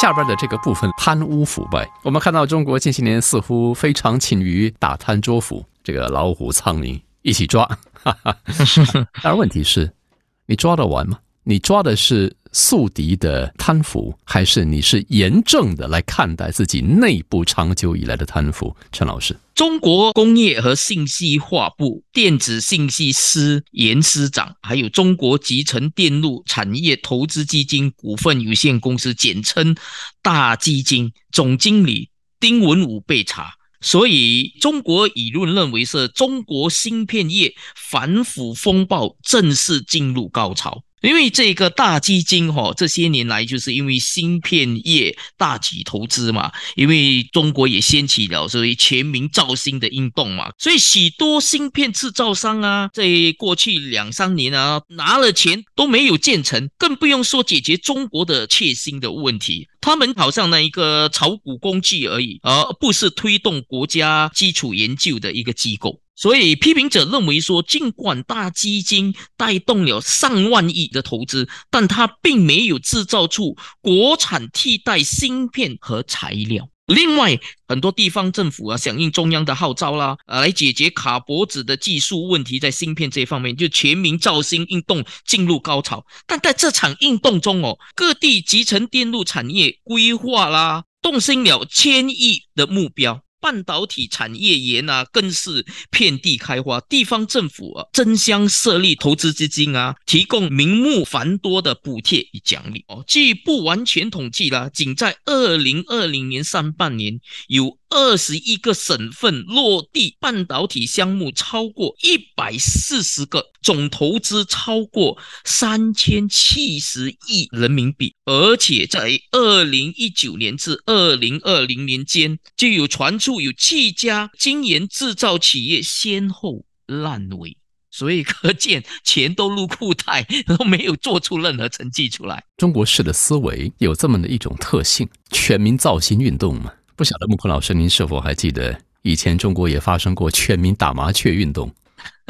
下边的这个部分贪污腐败，我们看到中国近些年似乎非常勤于打贪捉腐，这个老虎苍蝇一起抓。哈哈但问题是，你抓得完吗？你抓的是宿敌的贪腐，还是你是严正的来看待自己内部长久以来的贪腐？陈老师，中国工业和信息化部电子信息司严司长，还有中国集成电路产业投资基金股份有限公司（简称大基金）总经理丁文武被查，所以中国舆论认为是中国芯片业反腐风暴正式进入高潮。因为这个大基金哈，这些年来就是因为芯片业大举投资嘛，因为中国也掀起了所谓全民造芯的运动嘛，所以许多芯片制造商啊，在过去两三年啊，拿了钱都没有建成，更不用说解决中国的切芯的问题。他们好像那一个炒股工具而已，而不是推动国家基础研究的一个机构。所以，批评者认为说，尽管大基金带动了上万亿的投资，但它并没有制造出国产替代芯片和材料。另外，很多地方政府啊，响应中央的号召啦，呃，来解决卡脖子的技术问题，在芯片这方面，就全民造芯运动进入高潮。但在这场运动中哦，各地集成电路产业规划啦，动心了千亿的目标。半导体产业园啊，更是遍地开花。地方政府啊，争相设立投资基金啊，提供名目繁多的补贴与奖励哦。据不完全统计啦，仅在二零二零年上半年有。二十一个省份落地半导体项目超过一百四十个，总投资超过三千七十亿人民币。而且在二零一九年至二零二零年间，就有传出有七家精研制造企业先后烂尾。所以可见，钱都入库袋，都没有做出任何成绩出来。中国式的思维有这么的一种特性：全民造星运动嘛。不晓得木坤老师，您是否还记得以前中国也发生过全民打麻雀运动，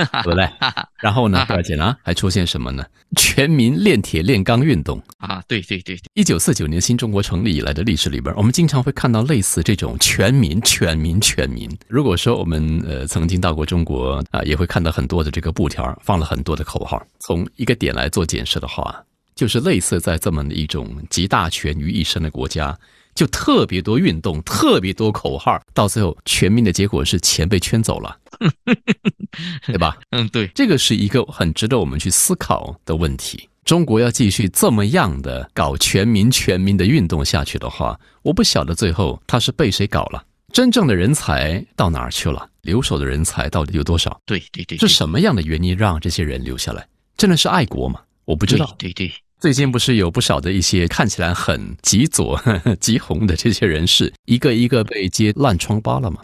对不对？然后呢，而且呢，还出现什么呢？全民炼铁炼钢运动啊！对对对，一九四九年新中国成立以来的历史里边，我们经常会看到类似这种全民、全民、全民。如果说我们呃曾经到过中国啊，也会看到很多的这个布条，放了很多的口号。从一个点来做解释的话，就是类似在这么的一种集大权于一身的国家。就特别多运动，特别多口号，到最后全民的结果是钱被圈走了，对吧？嗯，对，这个是一个很值得我们去思考的问题。中国要继续这么样的搞全民全民的运动下去的话，我不晓得最后他是被谁搞了，真正的人才到哪儿去了？留守的人才到底有多少？对对对，是什么样的原因让这些人留下来？真的是爱国吗？我不知道。对对。最近不是有不少的一些看起来很极左、极红的这些人士，一个一个被揭烂疮疤了吗？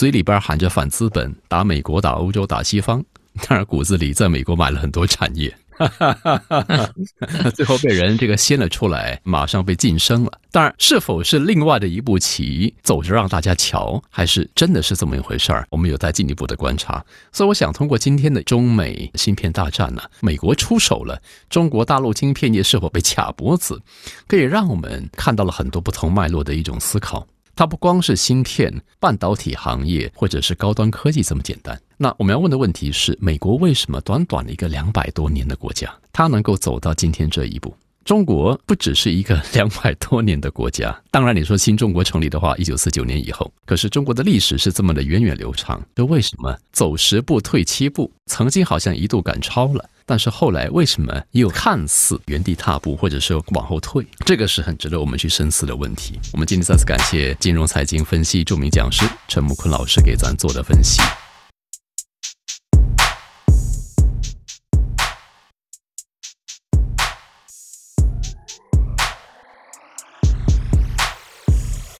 嘴里边喊着反资本，打美国、打欧洲、打西方，当然骨子里在美国买了很多产业。哈哈哈哈哈！最后被人这个掀了出来，马上被晋升了。当然，是否是另外的一步棋走着让大家瞧，还是真的是这么一回事儿？我们有待进一步的观察。所以，我想通过今天的中美芯片大战呢，美国出手了，中国大陆晶片业是否被卡脖子，可以让我们看到了很多不同脉络的一种思考。它不光是芯片、半导体行业，或者是高端科技这么简单。那我们要问的问题是：美国为什么短短的一个两百多年的国家，它能够走到今天这一步？中国不只是一个两百多年的国家，当然你说新中国成立的话，一九四九年以后，可是中国的历史是这么的源远流长，这为什么走十步退七步？曾经好像一度赶超了。但是后来为什么又看似原地踏步，或者是往后退？这个是很值得我们去深思的问题。我们今天再次感谢金融财经分析著名讲师陈木坤老师给咱做的分析。